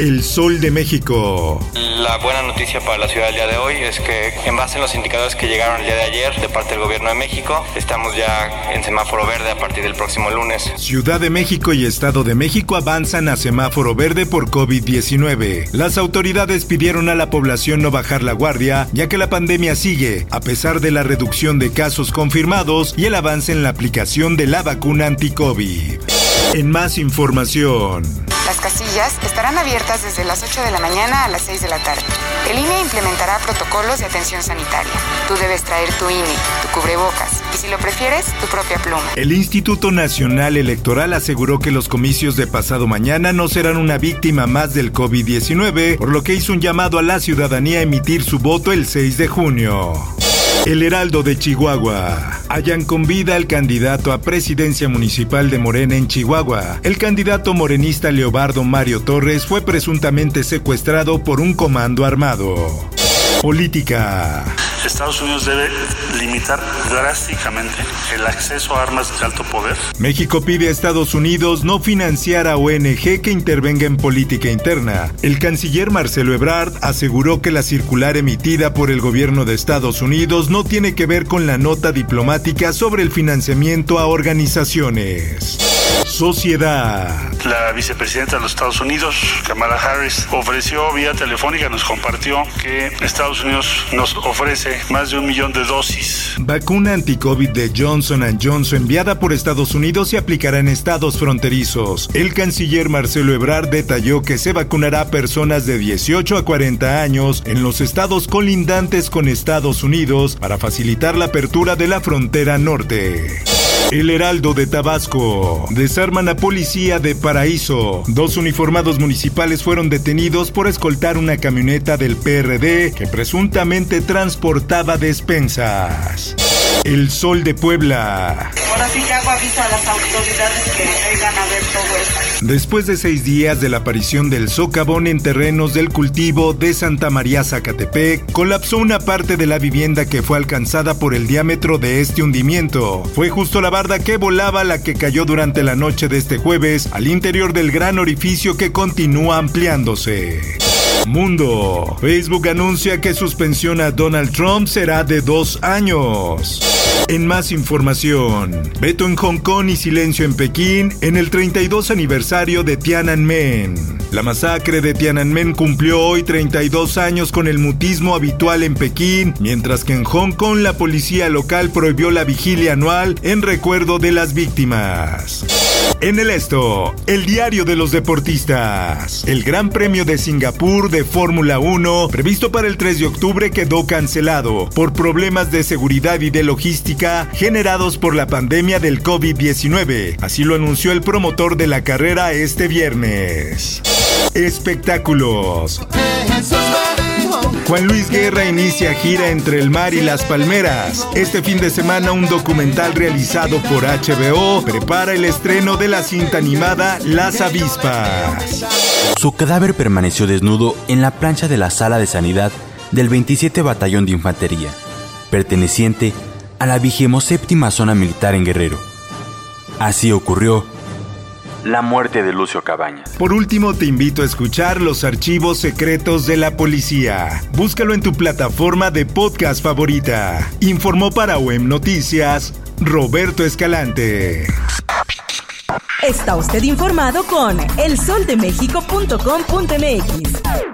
El Sol de México. La buena noticia para la ciudad del día de hoy es que en base a los indicadores que llegaron el día de ayer de parte del gobierno de México, estamos ya en semáforo verde a partir del próximo lunes. Ciudad de México y Estado de México avanzan a semáforo verde por COVID-19. Las autoridades pidieron a la población no bajar la guardia, ya que la pandemia sigue, a pesar de la reducción de casos confirmados y el avance en la aplicación de la vacuna anti-COVID. En más información. Las casillas estarán abiertas desde las 8 de la mañana a las 6 de la tarde. El INE implementará protocolos de atención sanitaria. Tú debes traer tu INE, tu cubrebocas y si lo prefieres, tu propia pluma. El Instituto Nacional Electoral aseguró que los comicios de pasado mañana no serán una víctima más del COVID-19, por lo que hizo un llamado a la ciudadanía a emitir su voto el 6 de junio. El Heraldo de Chihuahua. Hallan con vida al candidato a presidencia municipal de Morena en Chihuahua. El candidato morenista Leobardo Mario Torres fue presuntamente secuestrado por un comando armado. Política. Estados Unidos debe limitar drásticamente el acceso a armas de alto poder. México pide a Estados Unidos no financiar a ONG que intervenga en política interna. El canciller Marcelo Ebrard aseguró que la circular emitida por el gobierno de Estados Unidos no tiene que ver con la nota diplomática sobre el financiamiento a organizaciones. Sociedad. La vicepresidenta de los Estados Unidos, Kamala Harris, ofreció vía telefónica, nos compartió que Estados Unidos nos ofrece más de un millón de dosis. Vacuna anti-COVID de Johnson Johnson enviada por Estados Unidos se aplicará en estados fronterizos. El canciller Marcelo Ebrard detalló que se vacunará a personas de 18 a 40 años en los estados colindantes con Estados Unidos para facilitar la apertura de la frontera norte. El Heraldo de Tabasco. Desarman a policía de Paraíso. Dos uniformados municipales fueron detenidos por escoltar una camioneta del PRD que presuntamente transportaba despensas. El Sol de Puebla. Ahora sí que hago aviso a las autoridades que vengan a ver todo esto. Después de seis días de la aparición del socavón en terrenos del cultivo de Santa María Zacatepec, colapsó una parte de la vivienda que fue alcanzada por el diámetro de este hundimiento. Fue justo la que volaba la que cayó durante la noche de este jueves al interior del gran orificio que continúa ampliándose. Mundo. Facebook anuncia que suspensión a Donald Trump será de dos años. En más información, veto en Hong Kong y silencio en Pekín en el 32 aniversario de Tiananmen. La masacre de Tiananmen cumplió hoy 32 años con el mutismo habitual en Pekín, mientras que en Hong Kong la policía local prohibió la vigilia anual en recuerdo de las víctimas. En el esto, el diario de los deportistas. El Gran Premio de Singapur de Fórmula 1, previsto para el 3 de octubre, quedó cancelado por problemas de seguridad y de logística generados por la pandemia del COVID-19. Así lo anunció el promotor de la carrera este viernes. Espectáculos. Juan Luis Guerra inicia gira entre el mar y las palmeras. Este fin de semana un documental realizado por HBO prepara el estreno de la cinta animada Las avispas. Su cadáver permaneció desnudo en la plancha de la sala de sanidad del 27 Batallón de Infantería, perteneciente a la 27 Zona Militar en Guerrero. Así ocurrió la muerte de Lucio Cabañas. Por último, te invito a escuchar los archivos secretos de la policía. Búscalo en tu plataforma de podcast favorita. Informó para OEM Noticias Roberto Escalante. Está usted informado con elsoldemexico.com.mx.